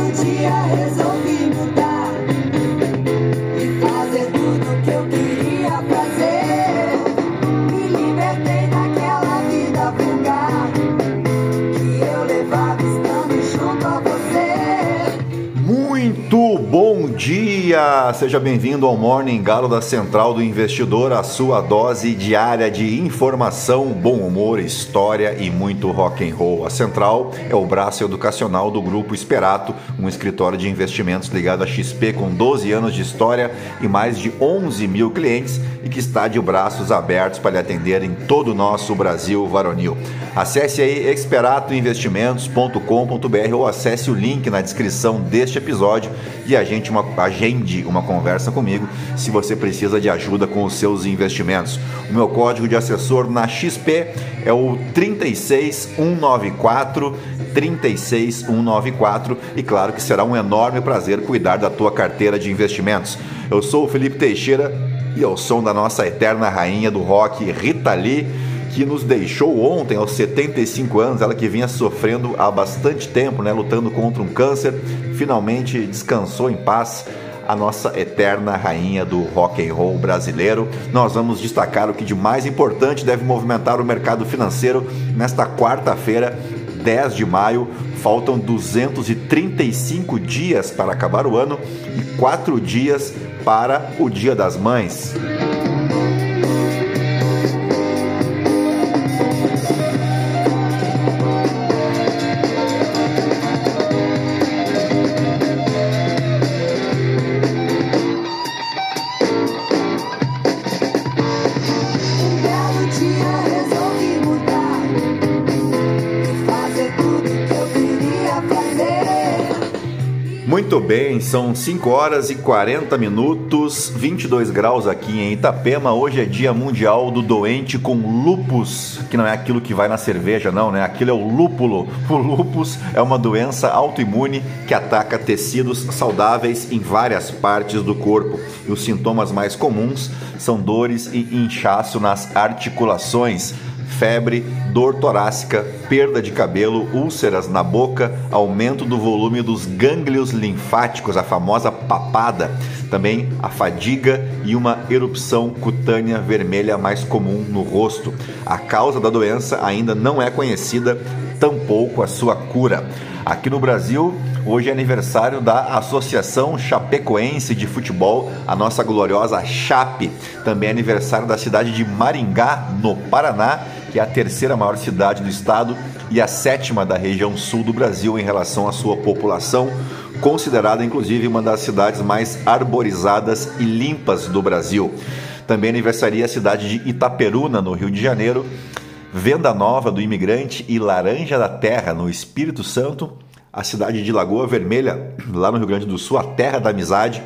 belo dia resolvi mudar dia! Seja bem-vindo ao Morning Galo da Central do Investidor, a sua dose diária de informação, bom humor, história e muito rock and roll. A Central é o braço educacional do Grupo Esperato, um escritório de investimentos ligado à XP com 12 anos de história e mais de 11 mil clientes e que está de braços abertos para lhe atender em todo o nosso Brasil varonil. Acesse aí experatoinvestimentos.com.br ou acesse o link na descrição deste episódio e a gente uma, agende uma conversa comigo se você precisa de ajuda com os seus investimentos. O meu código de assessor na XP é o 36194 36194 e claro que será um enorme prazer cuidar da tua carteira de investimentos. Eu sou o Felipe Teixeira e ao som da nossa eterna rainha do rock, Rita Lee, que nos deixou ontem aos 75 anos, ela que vinha sofrendo há bastante tempo, né, lutando contra um câncer, finalmente descansou em paz a nossa eterna rainha do rock and roll brasileiro. Nós vamos destacar o que de mais importante deve movimentar o mercado financeiro nesta quarta-feira, 10 de maio. Faltam 235 dias para acabar o ano e 4 dias para o Dia das Mães. São 5 horas e 40 minutos, 22 graus aqui em Itapema. Hoje é dia mundial do doente com lupus, que não é aquilo que vai na cerveja, não, né? Aquilo é o lúpulo. O lupus é uma doença autoimune que ataca tecidos saudáveis em várias partes do corpo. E os sintomas mais comuns são dores e inchaço nas articulações febre, dor torácica, perda de cabelo, úlceras na boca, aumento do volume dos gânglios linfáticos, a famosa papada, também a fadiga e uma erupção cutânea vermelha mais comum no rosto. A causa da doença ainda não é conhecida, tampouco a sua cura. Aqui no Brasil, hoje é aniversário da Associação Chapecoense de Futebol, a nossa gloriosa Chape. Também é aniversário da cidade de Maringá, no Paraná, que é a terceira maior cidade do estado e a sétima da região sul do Brasil em relação à sua população, considerada inclusive uma das cidades mais arborizadas e limpas do Brasil. Também aniversaria a cidade de Itaperuna, no Rio de Janeiro, Venda Nova do Imigrante e Laranja da Terra, no Espírito Santo, a cidade de Lagoa Vermelha, lá no Rio Grande do Sul, a terra da amizade.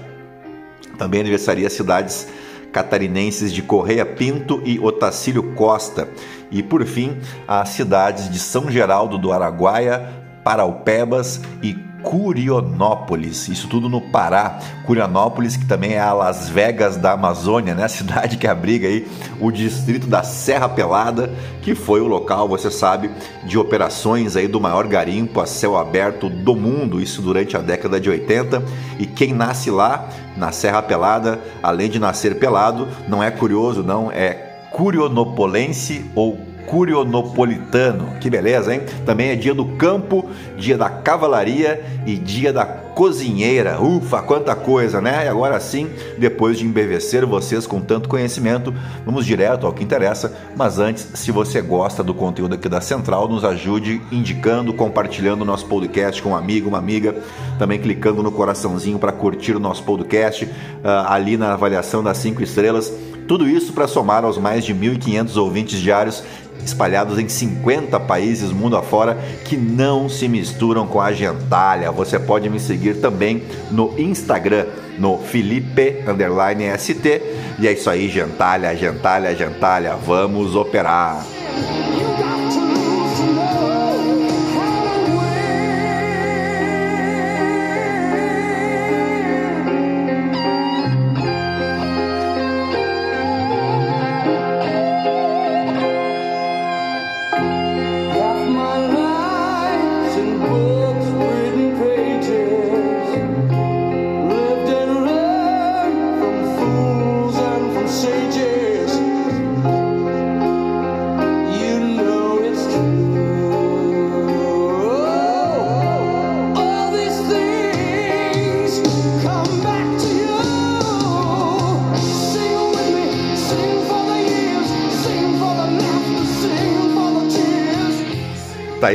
Também aniversaria cidades catarinenses de Correia Pinto e Otacílio Costa. E por fim, as cidades de São Geraldo do Araguaia, Paraupebas e Curionópolis, isso tudo no Pará. Curionópolis, que também é a Las Vegas da Amazônia, né? A cidade que abriga aí o distrito da Serra Pelada, que foi o local, você sabe, de operações aí do maior garimpo a céu aberto do mundo, isso durante a década de 80. E quem nasce lá, na Serra Pelada, além de nascer pelado, não é curioso, não, é curionopolense ou curionopolitano. Que beleza, hein? Também é dia do campo, dia da cavalaria e dia da cozinheira. Ufa, quanta coisa, né? E agora sim, depois de embevecer vocês com tanto conhecimento, vamos direto ao que interessa. Mas antes, se você gosta do conteúdo aqui da Central, nos ajude indicando, compartilhando o nosso podcast com um amigo, uma amiga, também clicando no coraçãozinho para curtir o nosso podcast, ah, ali na avaliação das 5 estrelas. Tudo isso para somar aos mais de 1.500 ouvintes diários espalhados em 50 países mundo afora que não se misturam com a gentalha. Você pode me seguir também no Instagram, no Felipe underline ST. E é isso aí, gentalha, gentalha, gentalha. Vamos operar.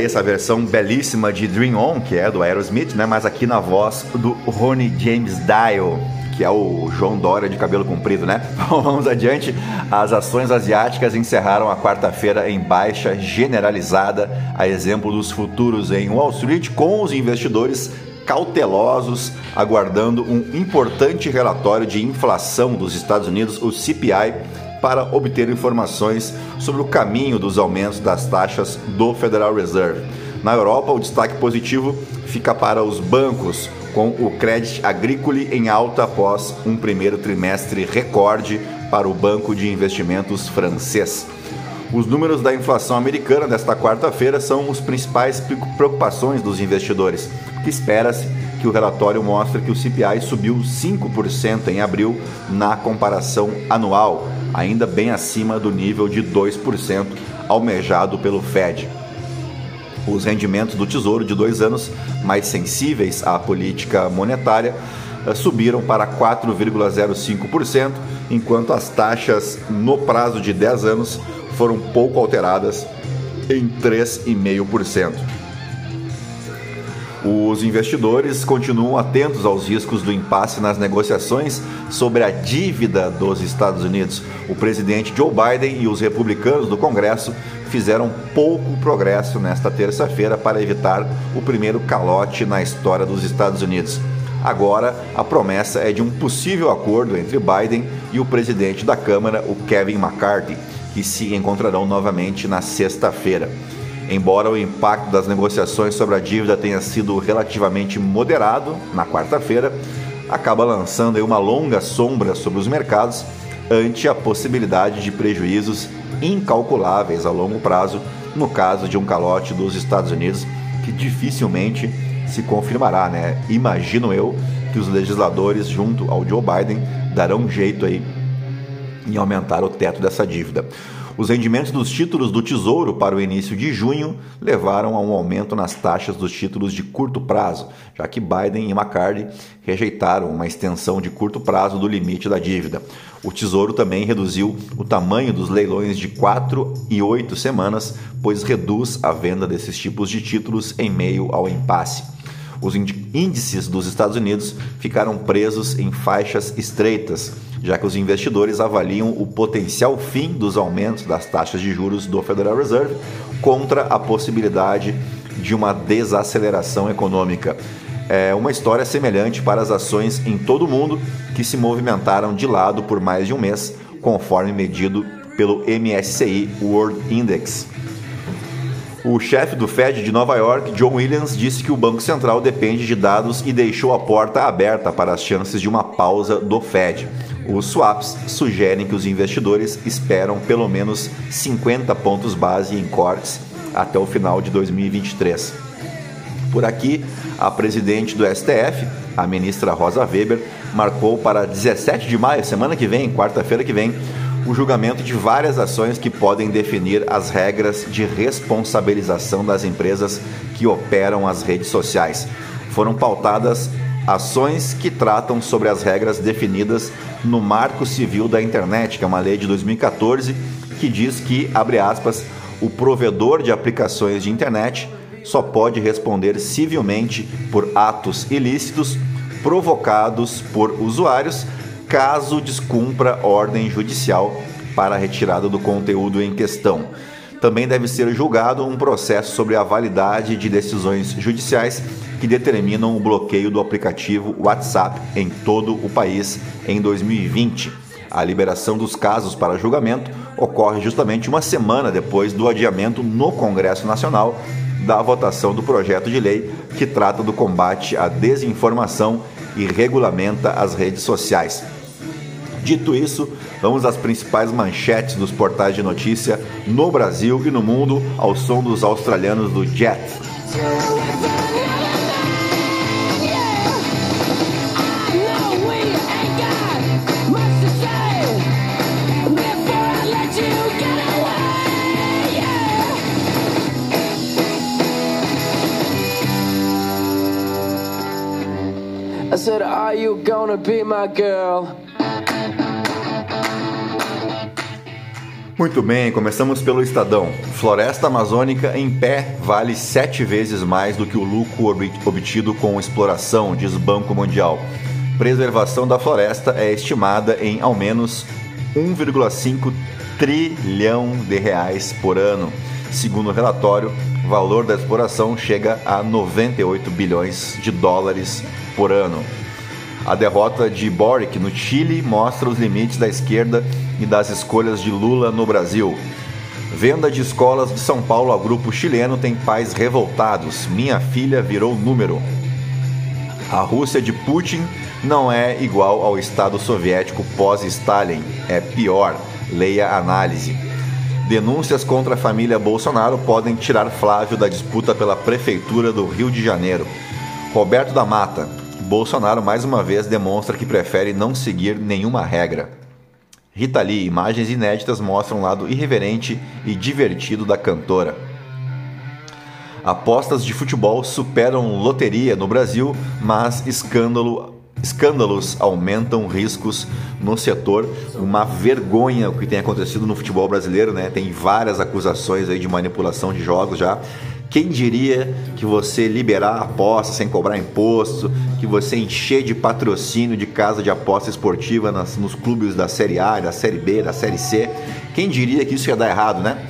Aí essa versão belíssima de Dream On, que é do Aerosmith, né? Mas aqui na voz do Ronnie James Dio, que é o João Dória de cabelo comprido, né? Vamos adiante. As ações asiáticas encerraram a quarta-feira em baixa generalizada, a exemplo dos futuros em Wall Street, com os investidores cautelosos, aguardando um importante relatório de inflação dos Estados Unidos, o CPI, para obter informações sobre o caminho dos aumentos das taxas do Federal Reserve. Na Europa, o destaque positivo fica para os bancos, com o Crédito Agricole em alta após um primeiro trimestre recorde para o Banco de Investimentos francês. Os números da inflação americana desta quarta-feira são os principais preocupações dos investidores, que espera-se que o relatório mostre que o CPI subiu 5% em abril na comparação anual, ainda bem acima do nível de 2% almejado pelo Fed. Os rendimentos do Tesouro de dois anos, mais sensíveis à política monetária, eh, subiram para 4,05%, enquanto as taxas no prazo de 10 anos foram pouco alteradas em 3,5%. Os investidores continuam atentos aos riscos do impasse nas negociações sobre a dívida dos Estados Unidos. O presidente Joe Biden e os republicanos do Congresso fizeram pouco progresso nesta terça-feira para evitar o primeiro calote na história dos Estados Unidos. Agora, a promessa é de um possível acordo entre Biden e o presidente da Câmara, o Kevin McCarthy, que se encontrarão novamente na sexta-feira. Embora o impacto das negociações sobre a dívida tenha sido relativamente moderado na quarta-feira, acaba lançando uma longa sombra sobre os mercados ante a possibilidade de prejuízos incalculáveis a longo prazo no caso de um calote dos Estados Unidos que dificilmente se confirmará, né? Imagino eu que os legisladores junto ao Joe Biden darão um jeito aí em aumentar o teto dessa dívida. Os rendimentos dos títulos do Tesouro para o início de junho levaram a um aumento nas taxas dos títulos de curto prazo, já que Biden e McCarthy rejeitaram uma extensão de curto prazo do limite da dívida. O Tesouro também reduziu o tamanho dos leilões de 4 e 8 semanas, pois reduz a venda desses tipos de títulos em meio ao impasse. Os índices dos Estados Unidos ficaram presos em faixas estreitas já que os investidores avaliam o potencial fim dos aumentos das taxas de juros do Federal Reserve contra a possibilidade de uma desaceleração econômica. É uma história semelhante para as ações em todo o mundo que se movimentaram de lado por mais de um mês, conforme medido pelo MSCI World Index. O chefe do Fed de Nova York, John Williams, disse que o Banco Central depende de dados e deixou a porta aberta para as chances de uma pausa do Fed. Os swaps sugerem que os investidores esperam pelo menos 50 pontos base em cortes até o final de 2023. Por aqui, a presidente do STF, a ministra Rosa Weber, marcou para 17 de maio, semana que vem, quarta-feira que vem, o julgamento de várias ações que podem definir as regras de responsabilização das empresas que operam as redes sociais. Foram pautadas ações que tratam sobre as regras definidas no Marco Civil da Internet, que é uma lei de 2014 que diz que, abre aspas, o provedor de aplicações de internet só pode responder civilmente por atos ilícitos provocados por usuários caso descumpra ordem judicial para a retirada do conteúdo em questão. Também deve ser julgado um processo sobre a validade de decisões judiciais que determinam o bloqueio do aplicativo WhatsApp em todo o país em 2020. A liberação dos casos para julgamento ocorre justamente uma semana depois do adiamento no Congresso Nacional da votação do projeto de lei que trata do combate à desinformação e regulamenta as redes sociais. Dito isso, vamos às principais manchetes dos portais de notícia no Brasil e no mundo ao som dos australianos do Jet. Said, Are you gonna be my girl? Muito bem, começamos pelo Estadão. Floresta amazônica em pé vale sete vezes mais do que o lucro obtido com exploração, diz Banco Mundial. Preservação da floresta é estimada em ao menos 1,5 trilhão de reais por ano. Segundo o relatório, o valor da exploração chega a 98 bilhões de dólares por ano. A derrota de Boric no Chile mostra os limites da esquerda e das escolhas de Lula no Brasil. Venda de escolas de São Paulo ao grupo chileno tem pais revoltados. Minha filha virou número. A Rússia de Putin não é igual ao Estado soviético pós-Stalin, é pior. Leia a análise. Denúncias contra a família Bolsonaro podem tirar Flávio da disputa pela prefeitura do Rio de Janeiro. Roberto da Mata. Bolsonaro mais uma vez demonstra que prefere não seguir nenhuma regra. Rita Lee, imagens inéditas mostram o lado irreverente e divertido da cantora. Apostas de futebol superam loteria no Brasil, mas escândalo, escândalos aumentam riscos no setor. Uma vergonha o que tem acontecido no futebol brasileiro, né? Tem várias acusações aí de manipulação de jogos já. Quem diria que você liberar aposta sem cobrar imposto, que você encher de patrocínio de casa de aposta esportiva nas, nos clubes da Série A, da Série B, da Série C? Quem diria que isso ia dar errado, né?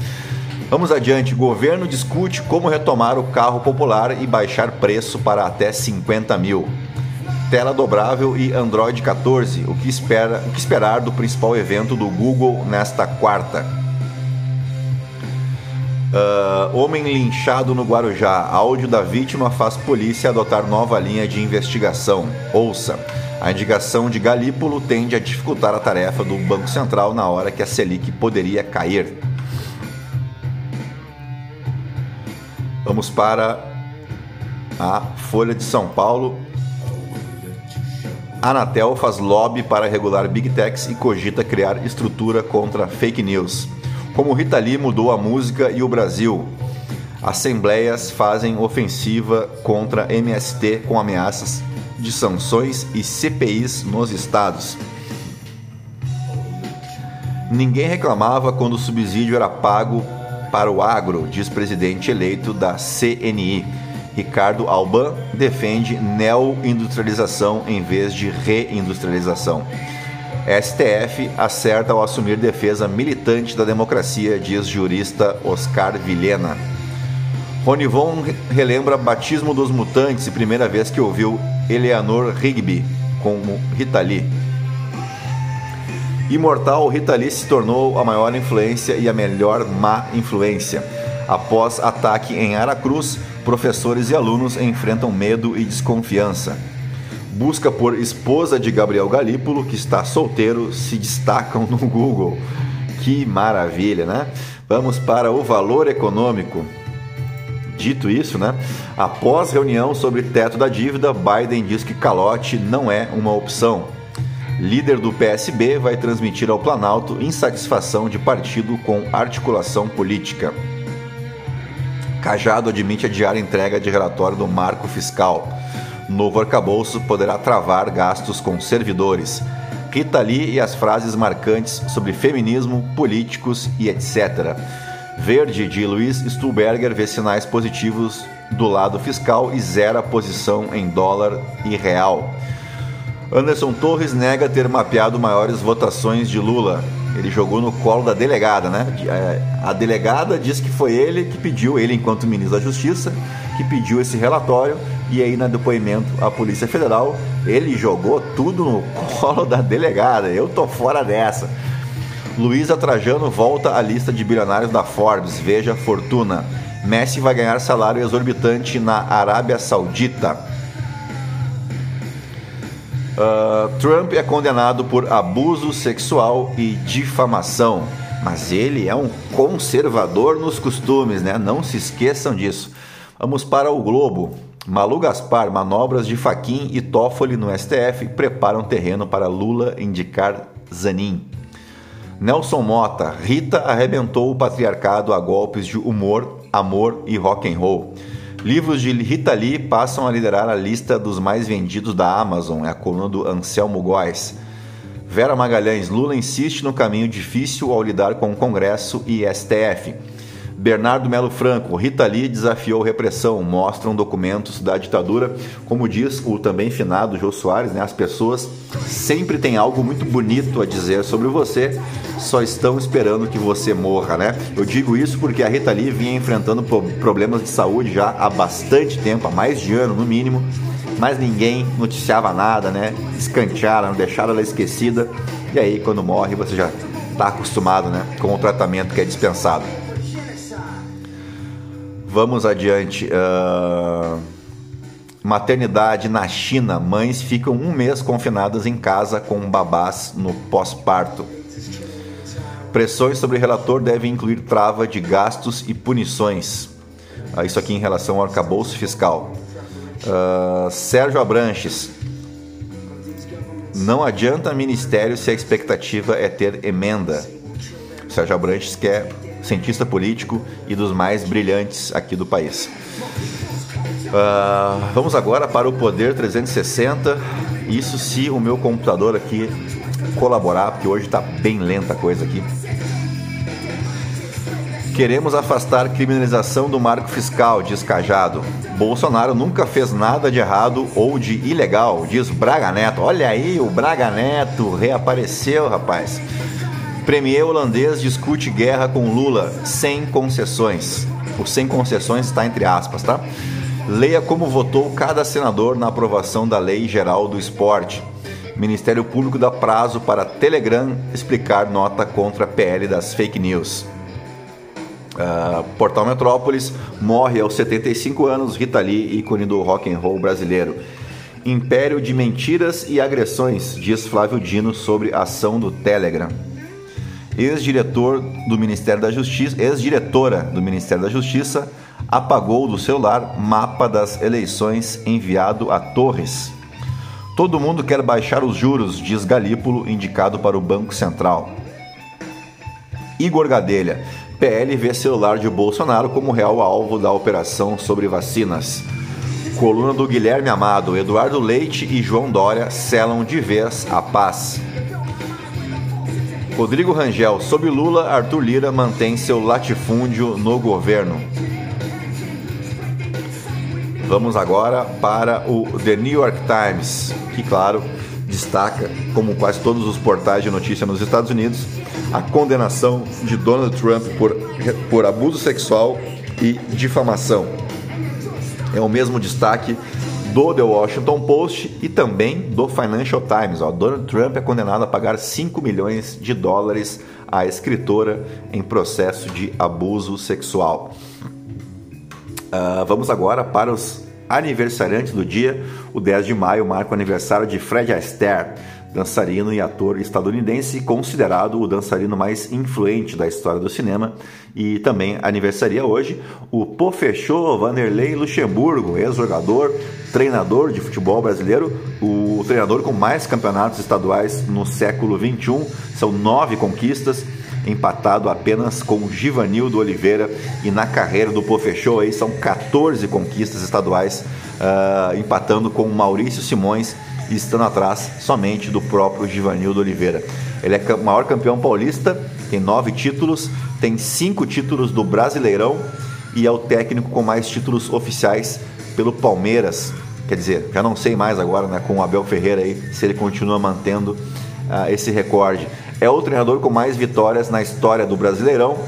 Vamos adiante. Governo discute como retomar o carro popular e baixar preço para até 50 mil. Tela dobrável e Android 14. O que, espera, o que esperar do principal evento do Google nesta quarta? Uh, homem linchado no Guarujá. Áudio da vítima faz polícia adotar nova linha de investigação. Ouça. A indicação de Galípolo tende a dificultar a tarefa do Banco Central na hora que a Selic poderia cair. Vamos para a Folha de São Paulo. Anatel faz lobby para regular Big Techs e cogita criar estrutura contra fake news. Como Rita Lee mudou a música e o Brasil. Assembleias fazem ofensiva contra MST com ameaças de sanções e CPIs nos estados. Ninguém reclamava quando o subsídio era pago para o agro, diz presidente eleito da CNI. Ricardo Alban defende neoindustrialização em vez de reindustrialização. STF acerta ao assumir defesa militante da democracia, diz jurista Oscar Vilhena. Ronivon relembra batismo dos mutantes e primeira vez que ouviu Eleanor Rigby como Rita Lee. Imortal, Rita Lee se tornou a maior influência e a melhor má influência. Após ataque em Aracruz, professores e alunos enfrentam medo e desconfiança busca por esposa de Gabriel Galípolo, que está solteiro, se destacam no Google. Que maravilha, né? Vamos para o valor econômico. Dito isso, né? Após reunião sobre teto da dívida, Biden diz que calote não é uma opção. Líder do PSB vai transmitir ao Planalto insatisfação de partido com articulação política. Cajado admite adiar entrega de relatório do marco fiscal. Novo arcabouço poderá travar gastos com servidores. Rita Lee e as frases marcantes sobre feminismo, políticos e etc. Verde de Luiz Stuhlberger vê sinais positivos do lado fiscal e zera a posição em dólar e real. Anderson Torres nega ter mapeado maiores votações de Lula. Ele jogou no colo da delegada, né? É, a delegada diz que foi ele que pediu, ele enquanto ministro da Justiça, que pediu esse relatório e aí, no depoimento à Polícia Federal, ele jogou tudo no colo da delegada. Eu tô fora dessa. Luísa Trajano volta à lista de bilionários da Forbes. Veja fortuna. Messi vai ganhar salário exorbitante na Arábia Saudita. Uh, Trump é condenado por abuso sexual e difamação. Mas ele é um conservador nos costumes, né? Não se esqueçam disso. Vamos para o Globo. Malu Gaspar, manobras de Faquin e Toffoli no STF preparam terreno para Lula indicar Zanin. Nelson Mota, Rita arrebentou o patriarcado a golpes de humor, amor e rock and roll. Livros de Rita Lee passam a liderar a lista dos mais vendidos da Amazon, é a coluna do Anselmo Góes. Vera Magalhães, Lula insiste no caminho difícil ao lidar com o Congresso e STF. Bernardo Melo Franco, Rita Lee desafiou repressão, mostram documentos da ditadura. Como diz o também finado Jô Soares, né, as pessoas sempre têm algo muito bonito a dizer sobre você, só estão esperando que você morra, né? Eu digo isso porque a Rita Lee vinha enfrentando problemas de saúde já há bastante tempo, há mais de ano no mínimo, mas ninguém noticiava nada, né? Escantearam, deixaram ela esquecida, e aí quando morre você já está acostumado, né, com o tratamento que é dispensado. Vamos adiante. Uh... Maternidade na China. Mães ficam um mês confinadas em casa com babás no pós-parto. Pressões sobre o relator devem incluir trava de gastos e punições. Uh, isso aqui em relação ao arcabouço fiscal. Uh, Sérgio Abranches. Não adianta ministério se a expectativa é ter emenda. Sérgio Abranches quer cientista político e dos mais brilhantes aqui do país. Uh, vamos agora para o Poder 360. Isso se o meu computador aqui colaborar, porque hoje está bem lenta a coisa aqui. Queremos afastar criminalização do marco fiscal, diz Cajado. Bolsonaro nunca fez nada de errado ou de ilegal, diz Braga Neto. Olha aí, o Braga Neto reapareceu, rapaz. Premier holandês discute guerra com Lula sem concessões. O sem concessões está entre aspas, tá? Leia como votou cada senador na aprovação da Lei Geral do Esporte. Ministério Público dá prazo para Telegram explicar nota contra a PL das fake news. Uh, Portal Metrópolis morre aos 75 anos, Rita Lee, ícone do rock and roll brasileiro. Império de mentiras e agressões, diz Flávio Dino sobre a ação do Telegram ex-diretor do Ministério da Justiça, ex-diretora do Ministério da Justiça, apagou do celular mapa das eleições enviado a Torres. Todo mundo quer baixar os juros, diz Galípolo, indicado para o Banco Central. Igor Gadelha, PL vê celular de Bolsonaro como real alvo da operação sobre vacinas. Coluna do Guilherme Amado, Eduardo Leite e João Dória selam de vez a paz. Rodrigo Rangel, sob Lula, Arthur Lira mantém seu latifúndio no governo. Vamos agora para o The New York Times, que, claro, destaca, como quase todos os portais de notícia nos Estados Unidos, a condenação de Donald Trump por, por abuso sexual e difamação. É o mesmo destaque do The Washington Post e também do Financial Times. Ó, Donald Trump é condenado a pagar 5 milhões de dólares à escritora em processo de abuso sexual. Uh, vamos agora para os aniversariantes do dia. O 10 de maio marca o aniversário de Fred Astaire dançarino e ator estadunidense, considerado o dançarino mais influente da história do cinema. E também aniversaria hoje o Pofechô Vanderlei Luxemburgo, ex-jogador, treinador de futebol brasileiro, o treinador com mais campeonatos estaduais no século XXI, são nove conquistas empatado apenas com Givanildo Oliveira e na carreira do Pofechô aí são 14 conquistas estaduais, uh, empatando com Maurício Simões estando atrás somente do próprio Givanildo Oliveira. Ele é o maior campeão paulista, tem nove títulos, tem cinco títulos do Brasileirão e é o técnico com mais títulos oficiais pelo Palmeiras. Quer dizer, já não sei mais agora né, com o Abel Ferreira aí se ele continua mantendo uh, esse recorde. É o treinador com mais vitórias na história do Brasileirão,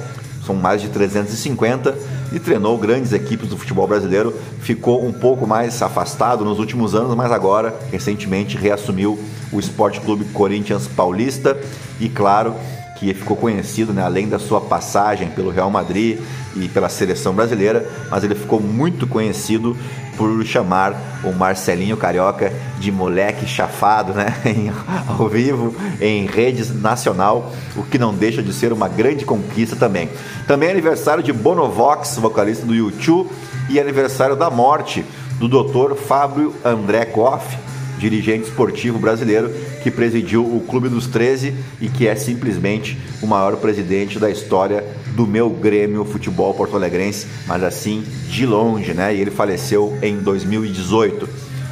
são mais de 350 e treinou grandes equipes do futebol brasileiro. Ficou um pouco mais afastado nos últimos anos, mas agora, recentemente, reassumiu o Esporte Clube Corinthians Paulista e, claro, que ficou conhecido, né, além da sua passagem pelo Real Madrid e pela seleção brasileira, mas ele ficou muito conhecido por chamar o Marcelinho Carioca de moleque chafado, né? ao vivo, em redes nacional, o que não deixa de ser uma grande conquista também. Também é aniversário de Bonovox, vocalista do YouTube, e aniversário da morte do Dr. Fábio André Koff, dirigente esportivo brasileiro que presidiu o Clube dos 13 e que é simplesmente o maior presidente da história do meu Grêmio Futebol Porto Alegrense, mas assim de longe, né? E ele faleceu em 2018.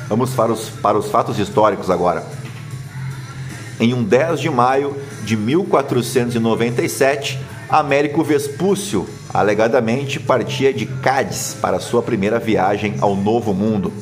Vamos para os, para os fatos históricos agora. Em um 10 de maio de 1497, Américo Vespúcio alegadamente partia de Cádiz para sua primeira viagem ao Novo Mundo.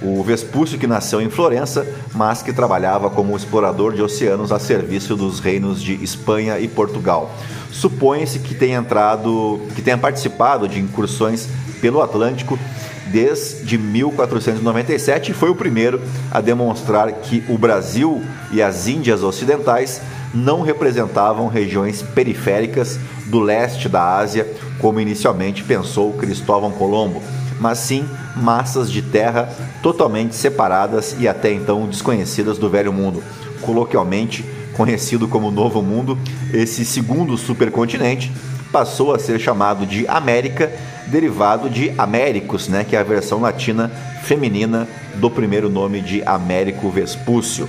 O Vespúcio que nasceu em Florença, mas que trabalhava como explorador de oceanos a serviço dos reinos de Espanha e Portugal. Supõe-se que tenha entrado, que tenha participado de incursões pelo Atlântico desde 1497 e foi o primeiro a demonstrar que o Brasil e as Índias Ocidentais não representavam regiões periféricas do leste da Ásia, como inicialmente pensou Cristóvão Colombo, mas sim massas de terra totalmente separadas e até então desconhecidas do Velho Mundo. Coloquialmente conhecido como Novo Mundo, esse segundo supercontinente passou a ser chamado de América, derivado de Américos, né, que é a versão latina feminina do primeiro nome de Américo Vespúcio.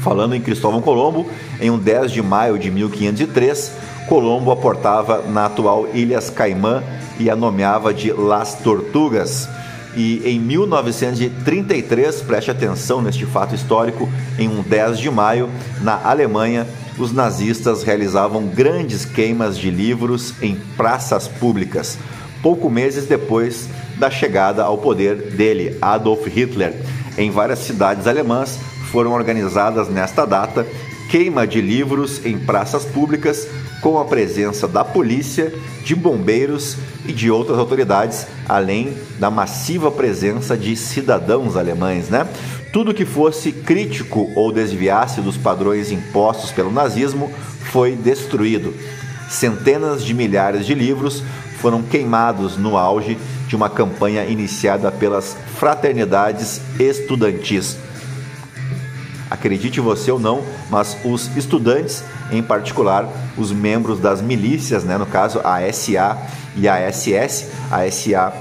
Falando em Cristóvão Colombo, em um 10 de maio de 1503, Colombo aportava na atual Ilhas Caimã e a nomeava de Las Tortugas. E em 1933, preste atenção neste fato histórico, em um 10 de maio, na Alemanha, os nazistas realizavam grandes queimas de livros em praças públicas, pouco meses depois da chegada ao poder dele, Adolf Hitler. Em várias cidades alemãs foram organizadas nesta data queima de livros em praças públicas com a presença da polícia, de bombeiros e de outras autoridades, além da massiva presença de cidadãos alemães, né? Tudo que fosse crítico ou desviasse dos padrões impostos pelo nazismo foi destruído. Centenas de milhares de livros foram queimados no auge de uma campanha iniciada pelas fraternidades estudantis. Acredite você ou não, mas os estudantes, em particular os membros das milícias, né, no caso a SA e a SS, a SA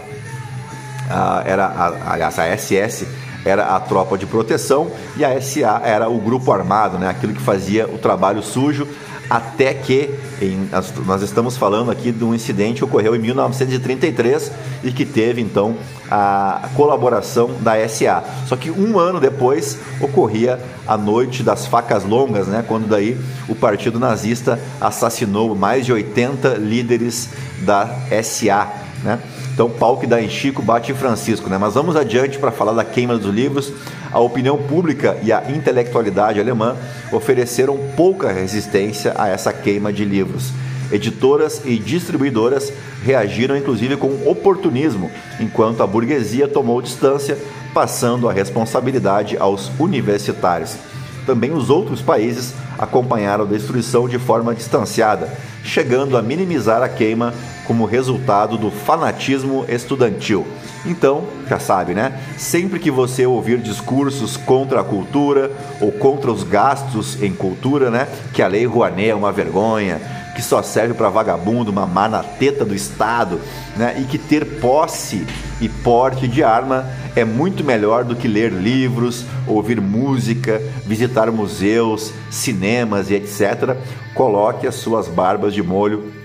uh, era, a, aliás, a SS era a tropa de proteção e a SA era o grupo armado, né, aquilo que fazia o trabalho sujo até que em, nós estamos falando aqui de um incidente que ocorreu em 1933 e que teve então a colaboração da SA. Só que um ano depois ocorria a noite das facas longas, né, quando daí o partido nazista assassinou mais de 80 líderes da SA, né? Então, pau que dá em Chico bate em Francisco, né? Mas vamos adiante para falar da queima dos livros. A opinião pública e a intelectualidade alemã ofereceram pouca resistência a essa queima de livros. Editoras e distribuidoras reagiram inclusive com oportunismo, enquanto a burguesia tomou distância, passando a responsabilidade aos universitários. Também os outros países acompanharam a destruição de forma distanciada, chegando a minimizar a queima como resultado do fanatismo estudantil. Então, já sabe, né? Sempre que você ouvir discursos contra a cultura ou contra os gastos em cultura, né? Que a lei Rouanet é uma vergonha, que só serve para vagabundo, mamar na teta do Estado, né? E que ter posse e porte de arma é muito melhor do que ler livros, ouvir música, visitar museus, cinemas e etc. Coloque as suas barbas de molho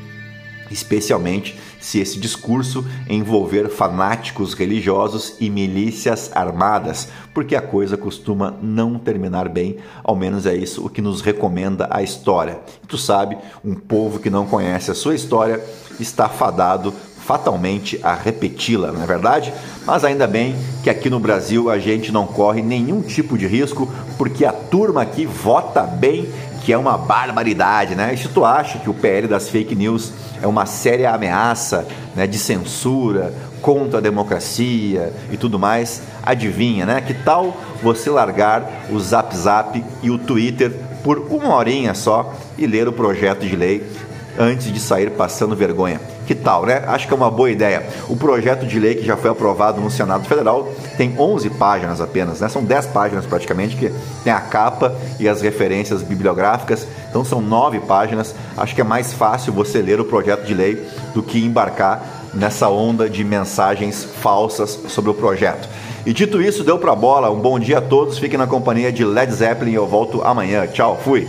especialmente se esse discurso envolver fanáticos religiosos e milícias armadas, porque a coisa costuma não terminar bem, ao menos é isso o que nos recomenda a história. Tu sabe, um povo que não conhece a sua história está fadado fatalmente a repeti-la, não é verdade? Mas ainda bem que aqui no Brasil a gente não corre nenhum tipo de risco, porque a turma aqui vota bem que é uma barbaridade, né? E se tu acha que o PL das fake news é uma séria ameaça né, de censura contra a democracia e tudo mais, adivinha, né? Que tal você largar o Zap Zap e o Twitter por uma horinha só e ler o projeto de lei antes de sair passando vergonha? Que tal, né? Acho que é uma boa ideia. O projeto de lei que já foi aprovado no Senado Federal tem 11 páginas apenas, né? São 10 páginas praticamente, que tem a capa e as referências bibliográficas. Então são 9 páginas. Acho que é mais fácil você ler o projeto de lei do que embarcar nessa onda de mensagens falsas sobre o projeto. E dito isso, deu pra bola. Um bom dia a todos. Fiquem na companhia de Led Zeppelin. Eu volto amanhã. Tchau, fui.